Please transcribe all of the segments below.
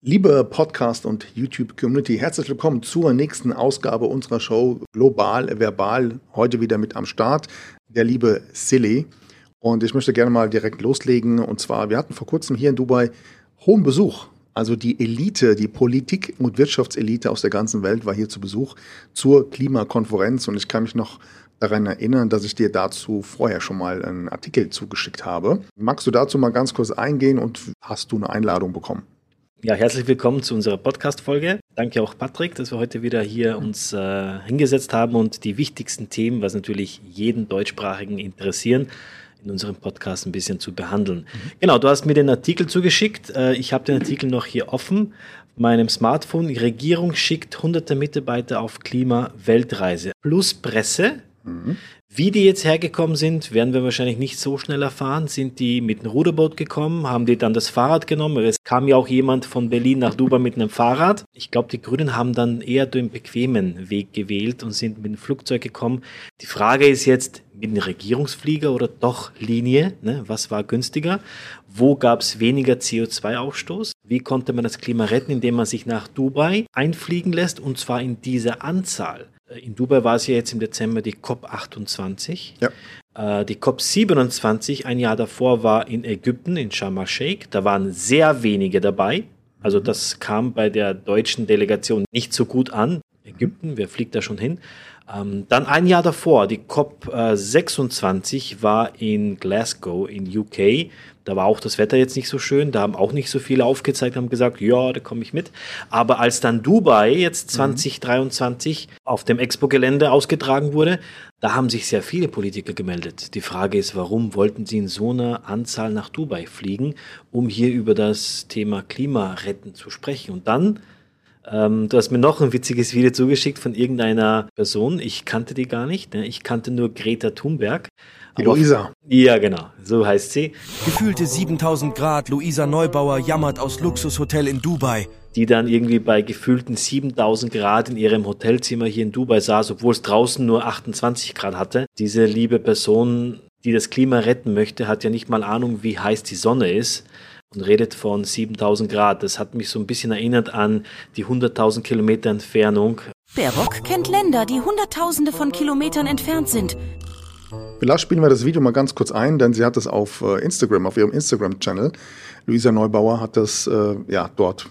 Liebe Podcast- und YouTube-Community, herzlich willkommen zur nächsten Ausgabe unserer Show Global Verbal. Heute wieder mit am Start der liebe Silly. Und ich möchte gerne mal direkt loslegen. Und zwar, wir hatten vor kurzem hier in Dubai hohen Besuch. Also die Elite, die Politik- und Wirtschaftselite aus der ganzen Welt war hier zu Besuch zur Klimakonferenz. Und ich kann mich noch daran erinnern, dass ich dir dazu vorher schon mal einen Artikel zugeschickt habe. Magst du dazu mal ganz kurz eingehen und hast du eine Einladung bekommen? Ja, herzlich willkommen zu unserer Podcast-Folge. Danke auch Patrick, dass wir heute wieder hier uns äh, hingesetzt haben und die wichtigsten Themen, was natürlich jeden Deutschsprachigen interessieren, in unserem Podcast ein bisschen zu behandeln. Mhm. Genau, du hast mir den Artikel zugeschickt. Äh, ich habe den Artikel noch hier offen. Meinem Smartphone. Die Regierung schickt hunderte Mitarbeiter auf Klima-Weltreise plus Presse. Mhm. Wie die jetzt hergekommen sind, werden wir wahrscheinlich nicht so schnell erfahren. Sind die mit einem Ruderboot gekommen? Haben die dann das Fahrrad genommen? Es kam ja auch jemand von Berlin nach Dubai mit einem Fahrrad. Ich glaube, die Grünen haben dann eher den bequemen Weg gewählt und sind mit dem Flugzeug gekommen. Die Frage ist jetzt, mit einem Regierungsflieger oder doch Linie? Ne? Was war günstiger? Wo gab es weniger CO2-Ausstoß? Wie konnte man das Klima retten, indem man sich nach Dubai einfliegen lässt und zwar in dieser Anzahl? In Dubai war es ja jetzt im Dezember die COP28. Ja. Äh, die COP27 ein Jahr davor war in Ägypten, in Sharm el-Sheikh. Da waren sehr wenige dabei. Also das kam bei der deutschen Delegation nicht so gut an. Ägypten, wer fliegt da schon hin? Ähm, dann ein Jahr davor, die COP26 war in Glasgow in UK. Da war auch das Wetter jetzt nicht so schön, da haben auch nicht so viele aufgezeigt, haben gesagt, ja, da komme ich mit. Aber als dann Dubai jetzt 2023 mhm. auf dem Expo-Gelände ausgetragen wurde, da haben sich sehr viele Politiker gemeldet. Die Frage ist, warum wollten sie in so einer Anzahl nach Dubai fliegen, um hier über das Thema Klimaretten zu sprechen? Und dann ähm, du hast mir noch ein witziges Video zugeschickt von irgendeiner Person. Ich kannte die gar nicht. Ne? Ich kannte nur Greta Thunberg. Die Luisa. Ja, genau. So heißt sie. Gefühlte 7000 Grad. Luisa Neubauer jammert aus Luxushotel in Dubai. Die dann irgendwie bei gefühlten 7000 Grad in ihrem Hotelzimmer hier in Dubai saß, obwohl es draußen nur 28 Grad hatte. Diese liebe Person, die das Klima retten möchte, hat ja nicht mal Ahnung, wie heiß die Sonne ist und redet von 7000 Grad. Das hat mich so ein bisschen erinnert an die 100.000 Kilometer Entfernung. Baerbock kennt Länder, die Hunderttausende von Kilometern entfernt sind. Vielleicht spielen wir das Video mal ganz kurz ein, denn sie hat das auf äh, Instagram, auf ihrem Instagram-Channel. Luisa Neubauer hat das äh, ja dort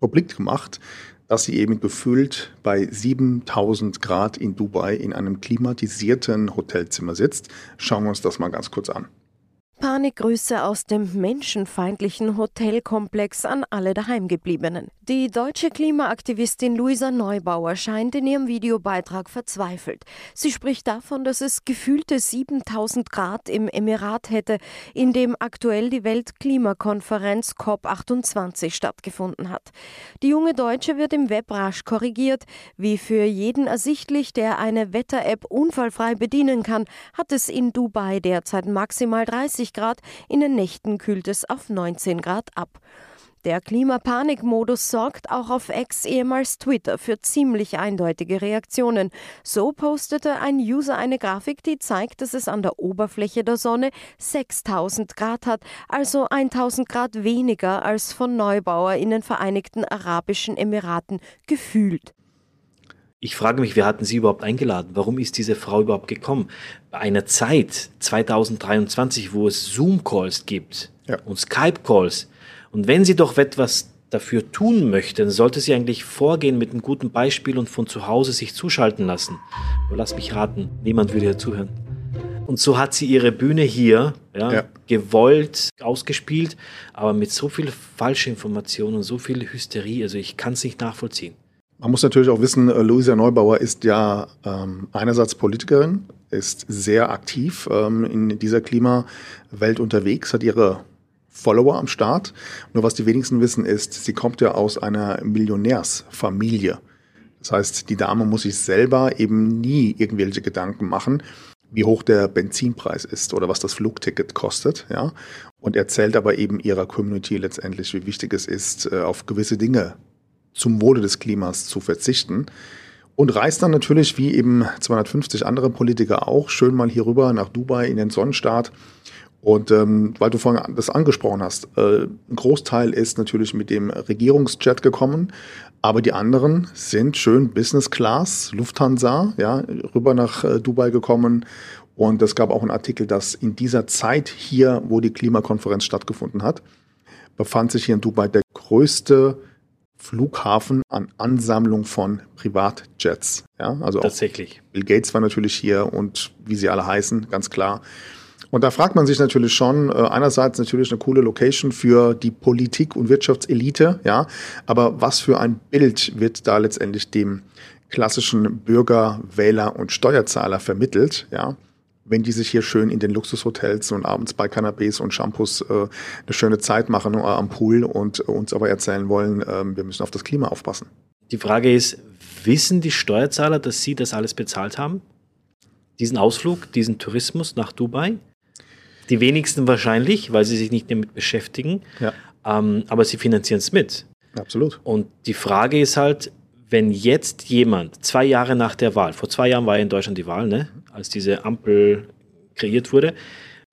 publik gemacht, dass sie eben gefühlt bei 7000 Grad in Dubai in einem klimatisierten Hotelzimmer sitzt. Schauen wir uns das mal ganz kurz an. Panikgrüße aus dem menschenfeindlichen Hotelkomplex an alle Daheimgebliebenen. Die deutsche Klimaaktivistin Luisa Neubauer scheint in ihrem Videobeitrag verzweifelt. Sie spricht davon, dass es gefühlte 7000 Grad im Emirat hätte, in dem aktuell die Weltklimakonferenz COP28 stattgefunden hat. Die junge Deutsche wird im Web rasch korrigiert. Wie für jeden ersichtlich, der eine Wetter-App unfallfrei bedienen kann, hat es in Dubai derzeit maximal 30 20 Grad, in den Nächten kühlt es auf 19 Grad ab. Der Klimapanikmodus sorgt auch auf Ex ehemals Twitter für ziemlich eindeutige Reaktionen. So postete ein User eine Grafik, die zeigt, dass es an der Oberfläche der Sonne 6000 Grad hat, also 1000 Grad weniger als von Neubauer in den Vereinigten Arabischen Emiraten gefühlt. Ich frage mich, wer hatten Sie überhaupt eingeladen? Warum ist diese Frau überhaupt gekommen? Bei einer Zeit, 2023, wo es Zoom-Calls gibt ja. und Skype-Calls. Und wenn sie doch etwas dafür tun möchte, dann sollte sie eigentlich vorgehen mit einem guten Beispiel und von zu Hause sich zuschalten lassen. Aber lass mich raten, niemand würde ihr zuhören. Und so hat sie ihre Bühne hier ja, ja. gewollt ausgespielt, aber mit so viel Falschinformationen und so viel Hysterie. Also ich kann es nicht nachvollziehen. Man muss natürlich auch wissen, äh, Luisa Neubauer ist ja ähm, einerseits Politikerin, ist sehr aktiv ähm, in dieser Klimawelt unterwegs, hat ihre Follower am Start. Nur was die wenigsten wissen ist, sie kommt ja aus einer Millionärsfamilie. Das heißt, die Dame muss sich selber eben nie irgendwelche Gedanken machen, wie hoch der Benzinpreis ist oder was das Flugticket kostet, ja. Und erzählt aber eben ihrer Community letztendlich, wie wichtig es ist, äh, auf gewisse Dinge zum Wohle des Klimas zu verzichten. Und reist dann natürlich, wie eben 250 andere Politiker auch, schön mal hier rüber nach Dubai in den Sonnenstaat Und ähm, weil du vorhin das angesprochen hast, äh, ein Großteil ist natürlich mit dem Regierungsjet gekommen, aber die anderen sind schön Business Class, Lufthansa, ja, rüber nach äh, Dubai gekommen. Und es gab auch einen Artikel, dass in dieser Zeit hier, wo die Klimakonferenz stattgefunden hat, befand sich hier in Dubai der größte Flughafen an Ansammlung von Privatjets. Ja, also Tatsächlich. Bill Gates war natürlich hier und wie sie alle heißen, ganz klar. Und da fragt man sich natürlich schon, äh, einerseits natürlich eine coole Location für die Politik- und Wirtschaftselite, ja, aber was für ein Bild wird da letztendlich dem klassischen Bürger, Wähler und Steuerzahler vermittelt, ja, wenn die sich hier schön in den Luxushotels und abends bei Canapés und Shampoos äh, eine schöne Zeit machen äh, am Pool und äh, uns aber erzählen wollen, äh, wir müssen auf das Klima aufpassen. Die Frage ist, wissen die Steuerzahler, dass sie das alles bezahlt haben? Diesen Ausflug, diesen Tourismus nach Dubai? Die wenigsten wahrscheinlich, weil sie sich nicht damit beschäftigen. Ja. Ähm, aber sie finanzieren es mit. Absolut. Und die Frage ist halt, wenn jetzt jemand zwei Jahre nach der Wahl, vor zwei Jahren war ja in Deutschland die Wahl, ne, als diese Ampel kreiert wurde,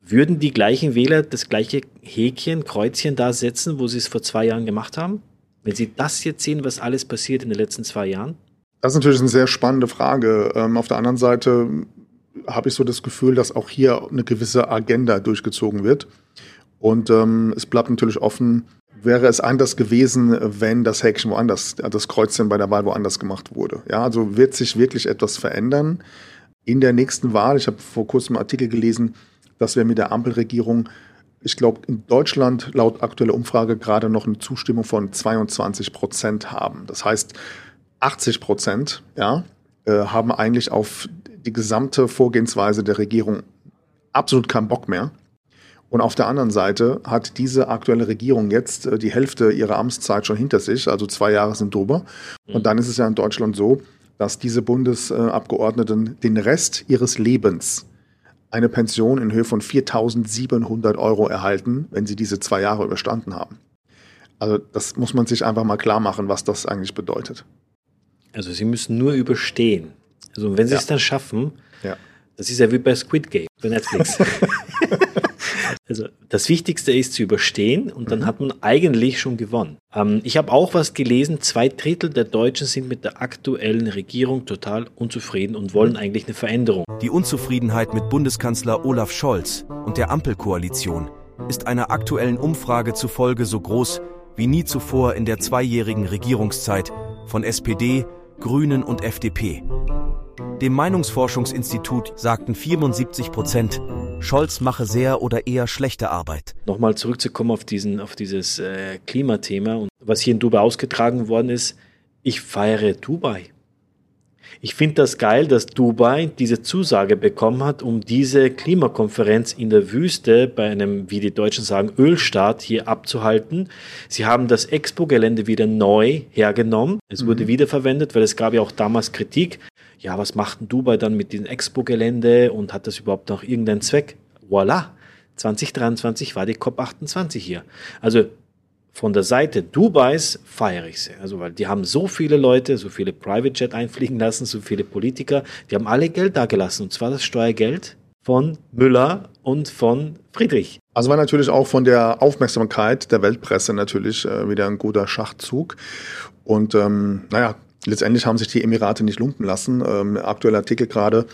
würden die gleichen Wähler das gleiche Häkchen, Kreuzchen da setzen, wo sie es vor zwei Jahren gemacht haben? Wenn sie das jetzt sehen, was alles passiert in den letzten zwei Jahren? Das ist natürlich eine sehr spannende Frage. Ähm, auf der anderen Seite habe ich so das Gefühl, dass auch hier eine gewisse Agenda durchgezogen wird. Und ähm, es bleibt natürlich offen, wäre es anders gewesen, wenn das Häkchen woanders, das Kreuzchen bei der Wahl woanders gemacht wurde. Ja, also wird sich wirklich etwas verändern in der nächsten Wahl. Ich habe vor kurzem einen Artikel gelesen, dass wir mit der Ampelregierung, ich glaube, in Deutschland laut aktueller Umfrage gerade noch eine Zustimmung von 22 Prozent haben. Das heißt, 80 Prozent ja, äh, haben eigentlich auf die gesamte Vorgehensweise der Regierung absolut keinen Bock mehr. Und auf der anderen Seite hat diese aktuelle Regierung jetzt äh, die Hälfte ihrer Amtszeit schon hinter sich, also zwei Jahre sind drüber. Und dann ist es ja in Deutschland so, dass diese Bundesabgeordneten den Rest ihres Lebens eine Pension in Höhe von 4.700 Euro erhalten, wenn sie diese zwei Jahre überstanden haben. Also das muss man sich einfach mal klar machen, was das eigentlich bedeutet. Also sie müssen nur überstehen. Also wenn sie Ja. es dann schaffen, Ja. das ist ja wie bei Squid Game bei Netflix. also das Wichtigste ist zu überstehen und dann hat man eigentlich schon gewonnen. Ähm, ich habe auch was gelesen, zwei Drittel der Deutschen sind mit der aktuellen Regierung total unzufrieden und wollen eigentlich eine Veränderung. Die Unzufriedenheit mit Bundeskanzler Olaf Scholz und der Ampelkoalition ist einer aktuellen Umfrage zufolge so groß wie nie zuvor in der zweijährigen Regierungszeit von SPD, Grünen und FDP. Dem Meinungsforschungsinstitut sagten 74 Prozent, Scholz mache sehr oder eher schlechte Arbeit. Nochmal zurückzukommen auf, diesen, auf dieses äh, Klimathema und was hier in Dubai ausgetragen worden ist, ich feiere Dubai. Ich finde das geil, dass Dubai diese Zusage bekommen hat, um diese Klimakonferenz in der Wüste bei einem, wie die Deutschen sagen, Ölstaat hier abzuhalten. Sie haben das Expo-Gelände wieder neu hergenommen. Es wurde wiederverwendet, weil es gab ja auch damals Kritik. Ja, was macht denn Dubai dann mit diesem Expo-Gelände und hat das überhaupt noch irgendeinen Zweck? Voilà, 2023 war die COP28 hier. Also von der Seite Dubais feiere ich sie. Also, weil die haben so viele Leute, so viele Private Jet einfliegen lassen, so viele Politiker, die haben alle Geld da gelassen. Und zwar das Steuergeld von Müller und von Friedrich. Also war natürlich auch von der Aufmerksamkeit der Weltpresse natürlich äh, wieder ein guter Schachzug. Und ähm, naja, letztendlich haben sich die Emirate nicht lumpen lassen. Ähm, aktueller Artikel gerade,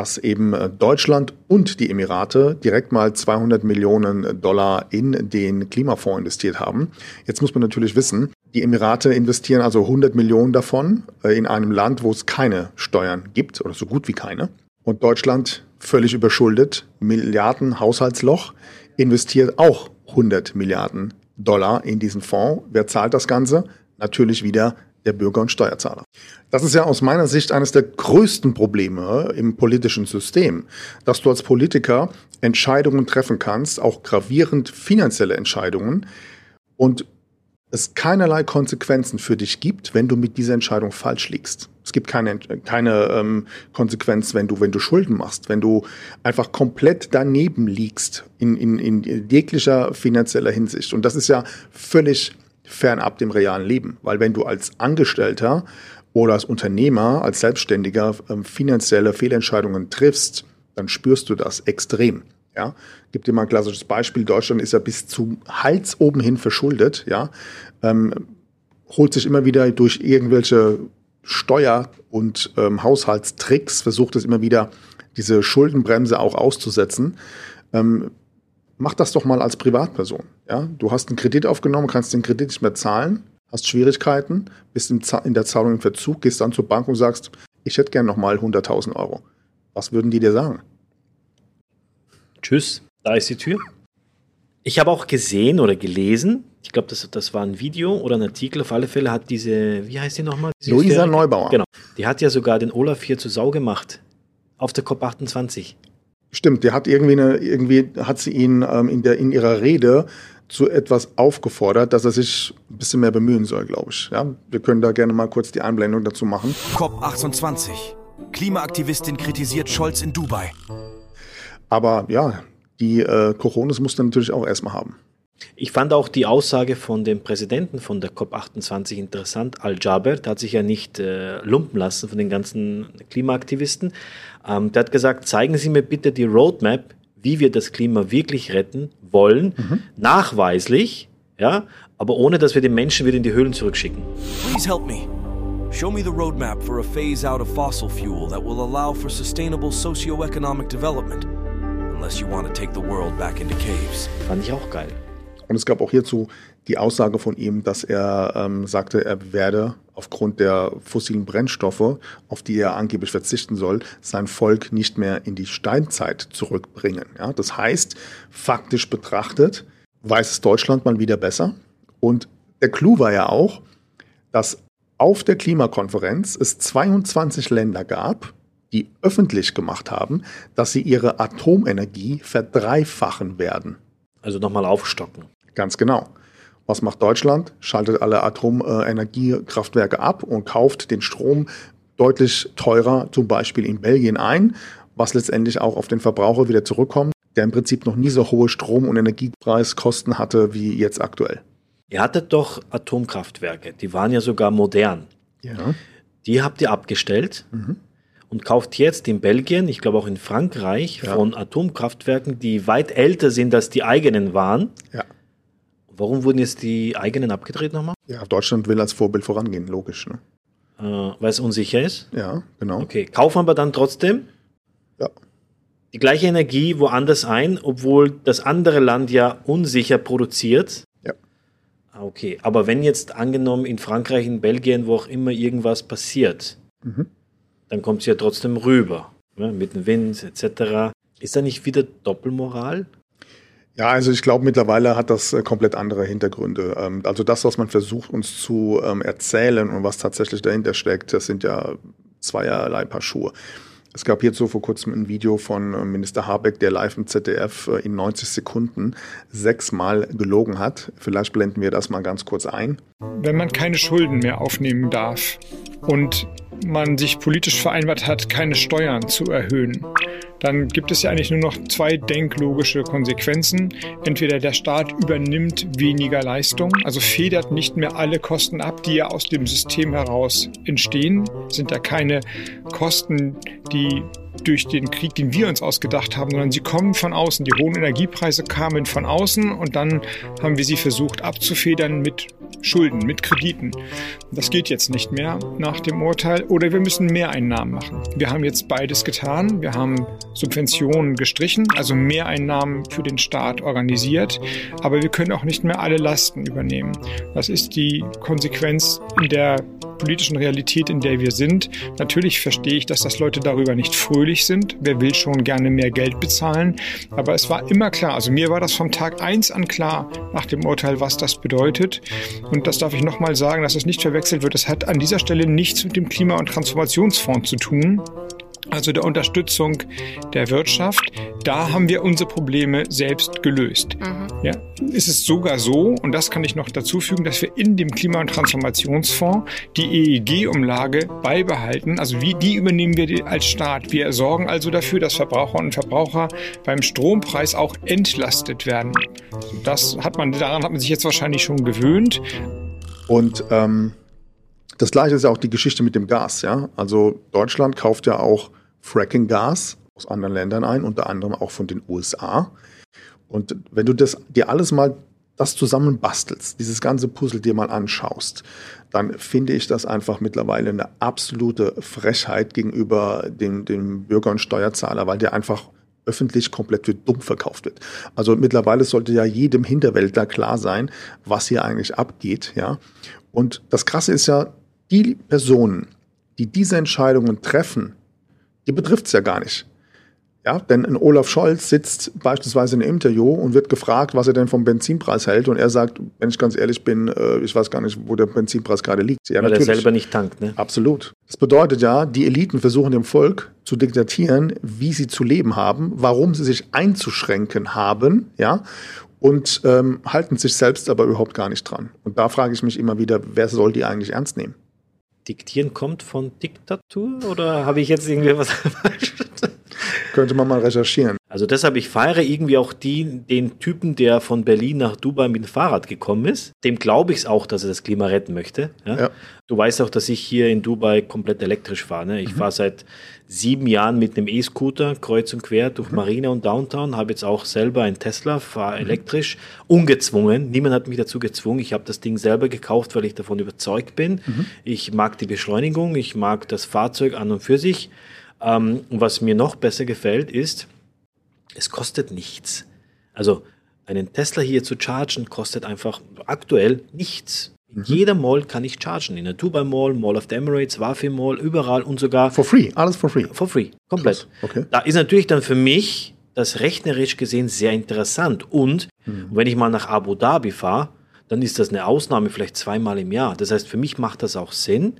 dass eben äh, Deutschland und die Emirate direkt mal 200 Millionen Dollar in den Klimafonds investiert haben. Jetzt muss man natürlich wissen, die Emirate investieren also 100 Millionen davon äh, in einem Land, wo es keine Steuern gibt oder so gut wie keine. Und Deutschland völlig überschuldet, Milliarden Haushaltsloch, investiert auch 100 Milliarden Dollar in diesen Fonds. Wer zahlt das Ganze? Natürlich wieder der Bürger und Steuerzahler. Das ist ja aus meiner Sicht eines der größten Probleme im politischen System, dass du als Politiker Entscheidungen treffen kannst, auch gravierend finanzielle Entscheidungen und es keinerlei Konsequenzen für dich gibt, wenn du mit dieser Entscheidung falsch liegst. Es gibt keine, keine ähm, Konsequenz, wenn du, wenn du Schulden machst, wenn du einfach komplett daneben liegst in, in, in jeglicher finanzieller Hinsicht. Und das ist ja völlig fernab dem realen Leben, weil wenn du als Angestellter oder als Unternehmer, als Selbstständiger ähm, finanzielle Fehlentscheidungen triffst, dann spürst du das extrem. Ja, gibt dir mal ein klassisches Beispiel. Deutschland ist ja bis zum Hals oben hin verschuldet. Ja, ähm, holt sich immer wieder durch irgendwelche Steuer- und ähm, Haushaltstricks, versucht es immer wieder, diese Schuldenbremse auch auszusetzen. Ähm, mach das doch mal als Privatperson. Ja? Du hast einen Kredit aufgenommen, kannst den Kredit nicht mehr zahlen, hast Schwierigkeiten, bist in der Zahlung im Verzug, gehst dann zur Bank und sagst, ich hätte gern nochmal 100.000 Euro. Was würden die dir sagen? Tschüss, da ist die Tür. Ich habe auch gesehen oder gelesen, ich glaube, das, das war ein Video oder ein Artikel, auf alle Fälle hat diese, wie heißt die nochmal? Luisa Neubauer. Genau. Die hat ja sogar den Olaf hier zu Sau gemacht. Auf der COP28. Stimmt, der hat irgendwie, eine, irgendwie hat sie ihn ähm, in, der, in ihrer Rede zu etwas aufgefordert, dass er sich ein bisschen mehr bemühen soll, glaube ich. Ja, wir können da gerne mal kurz die Einblendung dazu machen. COP28. Klimaaktivistin kritisiert Scholz in Dubai. Aber ja, die äh, Coronas musste natürlich auch erstmal haben. Ich fand auch die Aussage von dem Präsidenten von der COP28 interessant, Al-Jaber. Der hat sich ja nicht äh, lumpen lassen von den ganzen Klimaaktivisten. Ähm, der hat gesagt, zeigen Sie mir bitte die Roadmap, wie wir das Klima wirklich retten wollen, mhm. nachweislich, ja, aber ohne, dass wir den Menschen wieder in die Höhlen zurückschicken. Please help me. Show me the roadmap for a phase out of fossil fuel that will allow for sustainable socio-economic development. Unless you want to take the world back into caves. Fand ich auch geil. Und es gab auch hierzu die Aussage von ihm, dass er ähm, sagte, er werde aufgrund der fossilen Brennstoffe, auf die er angeblich verzichten soll, sein Volk nicht mehr in die Steinzeit zurückbringen. Ja, das heißt, faktisch betrachtet, weiß es Deutschland mal wieder besser. Und der Clou war ja auch, dass auf der Klimakonferenz es 22 Länder gab, die öffentlich gemacht haben, dass sie ihre Atomenergie verdreifachen werden. Also nochmal aufstocken. Ganz genau. Was macht Deutschland? Schaltet alle Atomenergiekraftwerke ab und kauft den Strom deutlich teurer, zum Beispiel in Belgien ein, was letztendlich auch auf den Verbraucher wieder zurückkommt, der im Prinzip noch nie so hohe Strom- und Energiepreiskosten hatte wie jetzt aktuell. Ihr hattet doch Atomkraftwerke, die waren ja sogar modern. Ja. Die habt ihr abgestellt mhm. und kauft jetzt in Belgien, ich glaube auch in Frankreich, ja. von Atomkraftwerken, die weit älter sind als die eigenen waren. Ja. Warum wurden jetzt die eigenen abgedreht nochmal? Ja, Deutschland will als Vorbild vorangehen, logisch. Ne? Äh, weil es unsicher ist? Ja, genau. Okay, kaufen aber dann trotzdem ja. die gleiche Energie woanders ein, obwohl das andere Land ja unsicher produziert. Ja. Ah, okay, aber wenn jetzt angenommen in Frankreich, in Belgien, wo auch immer irgendwas passiert, mhm. dann kommt es ja trotzdem rüber, ne, mit dem Wind etc. Ist da nicht wieder Doppelmoral? Ja, also ich glaube, mittlerweile hat das äh, komplett andere Hintergründe. Ähm, also das, was man versucht uns zu ähm, erzählen und was tatsächlich dahinter steckt, das sind ja zweierlei Paar Schuhe. Es gab hierzu vor kurzem ein Video von äh, Minister Habeck, der live im ZDF äh, in 90 Sekunden sechsmal gelogen hat. Vielleicht blenden wir das mal ganz kurz ein. Wenn man keine Schulden mehr aufnehmen darf und man sich politisch vereinbart hat, keine Steuern zu erhöhen, dann gibt es ja eigentlich nur noch zwei denklogische Konsequenzen. Entweder der Staat übernimmt weniger Leistung, also federt nicht mehr alle Kosten ab, die ja aus dem System heraus entstehen, sind da keine Kosten, die durch den Krieg, den wir uns ausgedacht haben, sondern sie kommen von außen. Die hohen Energiepreise kamen von außen und dann haben wir sie versucht abzufedern mit Schulden, mit Krediten. Das geht jetzt nicht mehr nach dem Urteil oder wir müssen Mehreinnahmen machen. Wir haben jetzt beides getan. Wir haben Subventionen gestrichen, also Mehreinnahmen für den Staat organisiert, aber wir können auch nicht mehr alle Lasten übernehmen. Das ist die Konsequenz in der politischen Realität, in der wir sind. Natürlich verstehe ich, dass das Leute darüber nicht fröhlich sind. Wer will schon gerne mehr Geld bezahlen? Aber es war immer klar, also mir war das vom Tag eins an klar nach dem Urteil, was das bedeutet. Und das darf ich nochmal sagen, dass es nicht verwechselt wird. Es hat an dieser Stelle nichts mit dem Klima- und Transformationsfonds zu tun also der Unterstützung der Wirtschaft, da haben wir unsere Probleme selbst gelöst. Mhm. Ja, ist es sogar so, und das kann ich noch dazu fügen, dass wir in dem Klima- und Transformationsfonds die EEG-Umlage beibehalten. Also wie die übernehmen wir als Staat. Wir sorgen also dafür, dass Verbraucherinnen und Verbraucher beim Strompreis auch entlastet werden. Das hat man, daran hat man sich jetzt wahrscheinlich schon gewöhnt. Und ähm, das gleiche ist ja auch die Geschichte mit dem Gas, ja. Also Deutschland kauft ja auch Fracking-Gas aus anderen Ländern ein, unter anderem auch von den USA. Und wenn du das dir alles mal das zusammenbastelst, dieses ganze Puzzle dir mal anschaust, dann finde ich das einfach mittlerweile eine absolute Frechheit gegenüber dem, dem Bürger und Steuerzahler, weil der einfach öffentlich komplett für dumm verkauft wird. Also mittlerweile sollte ja jedem Hinterwäldler klar sein, was hier eigentlich abgeht, ja. Und das Krasse ist ja, die Personen, die diese Entscheidungen treffen, die betrifft es ja gar nicht. Ja, denn ein Olaf Scholz sitzt beispielsweise in einem Interview und wird gefragt, was er denn vom Benzinpreis hält. Und er sagt, wenn ich ganz ehrlich bin, äh, ich weiß gar nicht, wo der Benzinpreis gerade liegt. Ja, Weil natürlich. er selber nicht tankt, ne? Absolut. Das bedeutet ja, die Eliten versuchen dem Volk zu diktatieren, wie sie zu leben haben, warum sie sich einzuschränken haben, ja, und ähm, halten sich selbst aber überhaupt gar nicht dran. Und da frage ich mich immer wieder, wer soll die eigentlich ernst nehmen? Diktieren kommt von Diktatur oder habe ich jetzt irgendwie was falsch? Könnte man mal recherchieren. Also deshalb, ich feiere irgendwie auch die, den Typen, der von Berlin nach Dubai mit dem Fahrrad gekommen ist. Dem glaube ich es auch, dass er das Klima retten möchte. Ja? Ja. Du weißt auch, dass ich hier in Dubai komplett elektrisch fahre. Ne? Ich mhm. fahre seit sieben Jahren mit einem E-Scooter kreuz und quer durch mhm. Marina und Downtown. Habe jetzt auch selber einen Tesla, fahre mhm. elektrisch, ungezwungen. Niemand hat mich dazu gezwungen. Ich habe das Ding selber gekauft, weil ich davon überzeugt bin. Mhm. Ich mag die Beschleunigung, ich mag das Fahrzeug an und für sich. Ähm, was mir noch besser gefällt, ist, es kostet nichts. Also einen Tesla hier zu chargen kostet einfach aktuell nichts. In mhm. jeder Mall kann ich chargen. In der Dubai Mall, Mall of the Emirates, Wafi Mall, überall und sogar. For free, alles for free. For free, komplett. Okay. Da ist natürlich dann für mich das rechnerisch gesehen sehr interessant. Und mhm. wenn ich mal nach Abu Dhabi fahre, dann ist das eine Ausnahme vielleicht zweimal im Jahr. Das heißt, für mich macht das auch Sinn.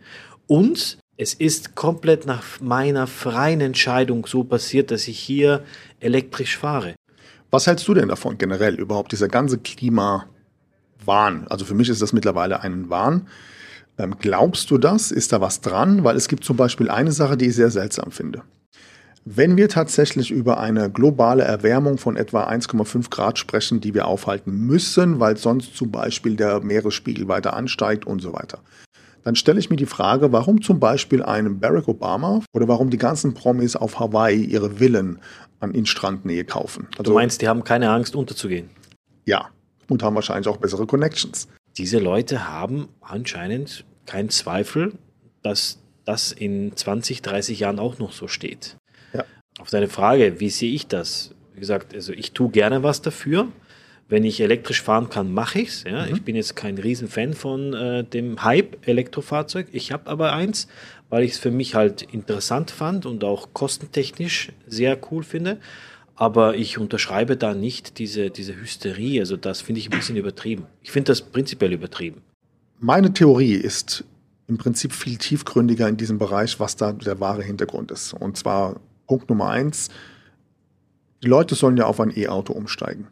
Und es ist komplett nach meiner freien Entscheidung so passiert, dass ich hier elektrisch fahre. Was hältst du denn davon generell überhaupt, dieser ganze Klimawahn? Also für mich ist das mittlerweile ein Wahn. Ähm, glaubst du das? Ist da was dran? Weil es gibt zum Beispiel eine Sache, die ich sehr seltsam finde. Wenn wir tatsächlich über eine globale Erwärmung von etwa 1,5 Grad sprechen, die wir aufhalten müssen, weil sonst zum Beispiel der Meeresspiegel weiter ansteigt und so weiter, dann stelle ich mir die Frage, warum zum Beispiel einem Barack Obama oder warum die ganzen Promis auf Hawaii ihre Villen an in Strandnähe kaufen. Also, du meinst, die haben keine Angst unterzugehen? Ja, und haben wahrscheinlich auch bessere Connections. Diese Leute haben anscheinend keinen Zweifel, dass das in 20, 30 Jahren auch noch so steht. Ja. Auf deine Frage, wie sehe ich das? Wie gesagt, also ich tue gerne was dafür. Wenn ich elektrisch fahren kann, mache ich's. Ja? Mhm. Ich bin jetzt kein Riesenfan von äh, dem Hype Elektrofahrzeug. Ich habe aber eins, weil ich es für mich halt interessant fand und auch kostentechnisch sehr cool finde. Aber ich unterschreibe da nicht diese, diese Hysterie. Also das finde ich ein bisschen übertrieben. Ich finde das prinzipiell übertrieben. Meine Theorie ist im Prinzip viel tiefgründiger in diesem Bereich, was da der wahre Hintergrund ist. Und zwar Punkt Nummer eins. Die Leute sollen ja auf ein E-Auto umsteigen.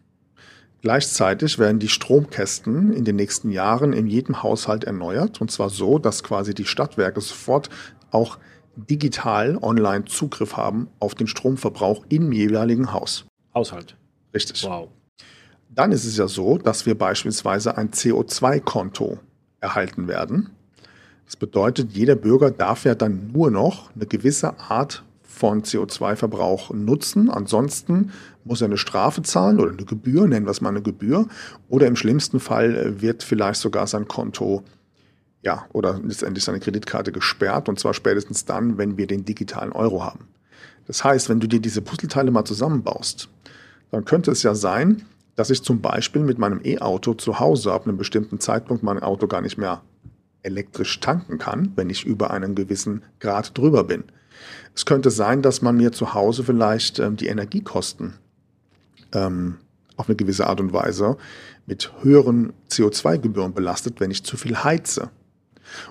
Gleichzeitig werden die Stromkästen in den nächsten Jahren in jedem Haushalt erneuert. Und zwar so, dass quasi die Stadtwerke sofort auch digital online Zugriff haben auf den Stromverbrauch im jeweiligen Haus. Haushalt. Richtig. Wow. Dann ist es ja so, dass wir beispielsweise ein CO2-Konto erhalten werden. Das bedeutet, jeder Bürger darf ja dann nur noch eine gewisse Art von CO2-Verbrauch nutzen. Ansonsten muss er eine Strafe zahlen oder eine Gebühr, nennen wir es mal eine Gebühr. Oder im schlimmsten Fall äh, wird vielleicht sogar sein Konto ja, oder letztendlich seine Kreditkarte gesperrt und zwar spätestens dann, wenn wir den digitalen Euro haben. Das heißt, wenn du dir diese Puzzleteile mal zusammenbaust, dann könnte es ja sein, dass ich zum Beispiel mit meinem E-Auto zu Hause ab einem bestimmten Zeitpunkt mein Auto gar nicht mehr elektrisch tanken kann, wenn ich über einen gewissen Grad drüber bin. Es könnte sein, dass man mir zu Hause vielleicht ähm, die Energiekosten ähm, auf eine gewisse Art und Weise mit höheren CO2-Gebühren belastet, wenn ich zu viel heize.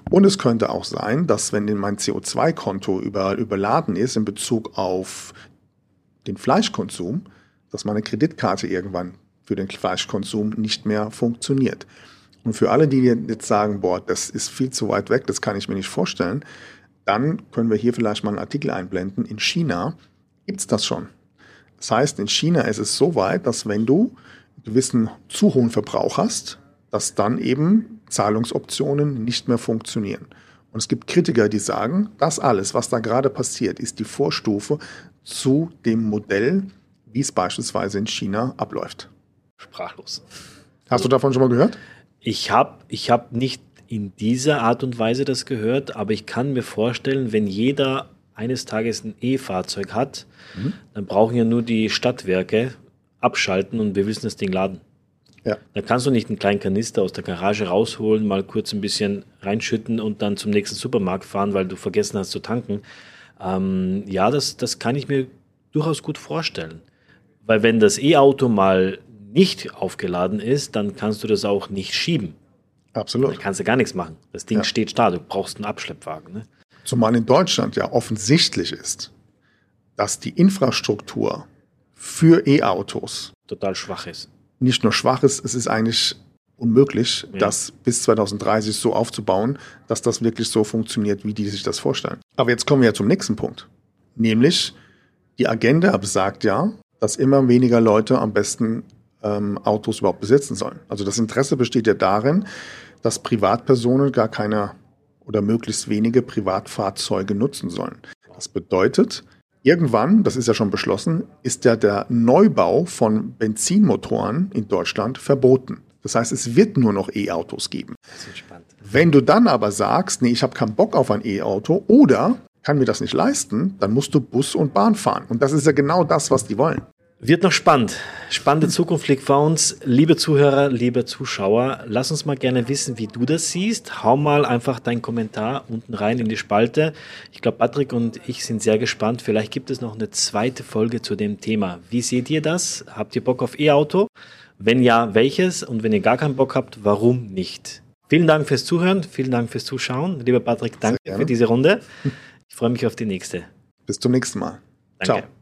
Und es könnte auch sein, dass wenn mein CO2-Konto über, überladen ist in Bezug auf den Fleischkonsum, dass meine Kreditkarte irgendwann für den Fleischkonsum nicht mehr funktioniert. Und für alle, die jetzt sagen, boah, das ist viel zu weit weg, das kann ich mir nicht vorstellen, dann können wir hier vielleicht mal einen Artikel einblenden. In China gibt es das schon. Das heißt, in China ist es so weit, dass wenn du einen gewissen zu hohen Verbrauch hast, dass dann eben Zahlungsoptionen nicht mehr funktionieren. Und es gibt Kritiker, die sagen, das alles, was da gerade passiert, ist die Vorstufe zu dem Modell, wie es beispielsweise in China abläuft. Sprachlos. Hast du davon schon mal gehört? Ich habe ich hab nicht in dieser Art und Weise das gehört, aber ich kann mir vorstellen, wenn jeder eines Tages ein E-Fahrzeug hat, mhm. dann brauchen ja nur die Stadtwerke abschalten und wir wissen das Ding laden. Ja. Da kannst du nicht einen kleinen Kanister aus der Garage rausholen, mal kurz ein bisschen reinschütten und dann zum nächsten Supermarkt fahren, weil du vergessen hast zu tanken. Ähm, ja, das, das kann ich mir durchaus gut vorstellen. Weil wenn das E-Auto mal nicht aufgeladen ist, dann kannst du das auch nicht schieben. Absolut. Da kannst du gar nichts machen. Das Ding ja. steht da, du brauchst einen Abschleppwagen. Ne? Zumal in Deutschland ja offensichtlich ist, dass die Infrastruktur für E-Autos total schwach ist. Nicht nur schwach ist, es ist eigentlich unmöglich, ja. das bis 2030 so aufzubauen, dass das wirklich so funktioniert, wie die sich das vorstellen. Aber jetzt kommen wir ja zum nächsten Punkt. Nämlich, die Agenda besagt ja, dass immer weniger Leute am besten ähm, Autos überhaupt besitzen sollen. Also das Interesse besteht ja darin, dass Privatpersonen gar keine oder möglichst wenige Privatfahrzeuge nutzen sollen. Das bedeutet, irgendwann, das ist ja schon beschlossen, ist ja der Neubau von Benzinmotoren in Deutschland verboten. Das heißt, es wird nur noch E-Autos geben. Wenn du dann aber sagst, nee, ich habe keinen Bock auf ein E-Auto oder kann mir das nicht leisten, dann musst du Bus und Bahn fahren. Und das ist ja genau das, was die wollen. Wird noch spannend. Spannende Zukunft liegt vor uns. Liebe Zuhörer, liebe Zuschauer, lass uns mal gerne wissen, wie du das siehst. Hau mal einfach deinen Kommentar unten rein in die Spalte. Ich glaube, Patrick und ich sind sehr gespannt. Vielleicht gibt es noch eine zweite Folge zu dem Thema. Wie seht ihr das? Habt ihr Bock auf E-Auto? Wenn ja, welches? Und wenn ihr gar keinen Bock habt, warum nicht? Vielen Dank fürs Zuhören, vielen Dank fürs Zuschauen. Lieber Patrick, danke für diese Runde. Ich freue mich auf die nächste. Bis zum nächsten Mal. Danke. Ciao.